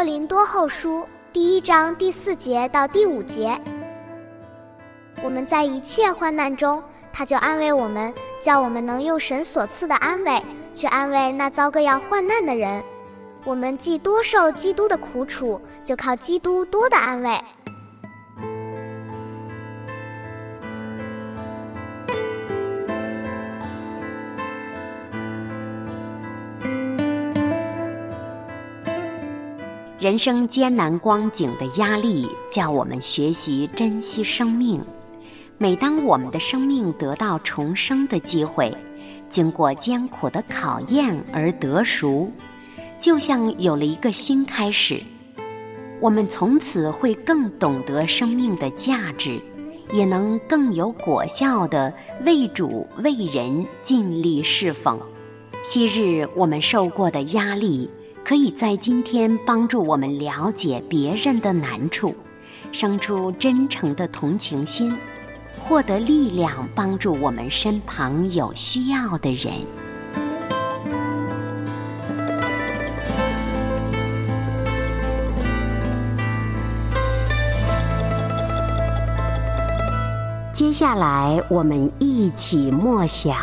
哥林多后书第一章第四节到第五节，我们在一切患难中，他就安慰我们，叫我们能用神所赐的安慰去安慰那遭个要患难的人。我们既多受基督的苦楚，就靠基督多的安慰。人生艰难光景的压力，叫我们学习珍惜生命。每当我们的生命得到重生的机会，经过艰苦的考验而得赎，就像有了一个新开始。我们从此会更懂得生命的价值，也能更有果效的为主为人尽力侍奉。昔日我们受过的压力。可以在今天帮助我们了解别人的难处，生出真诚的同情心，获得力量，帮助我们身旁有需要的人。接下来，我们一起默想《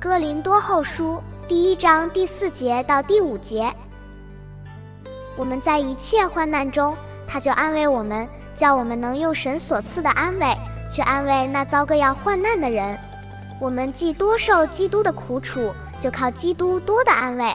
哥林多后书》。第一章第四节到第五节，我们在一切患难中，他就安慰我们，叫我们能用神所赐的安慰去安慰那遭个要患难的人。我们既多受基督的苦楚，就靠基督多的安慰。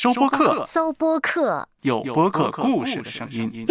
收播客，搜播客，有播客故事的声音。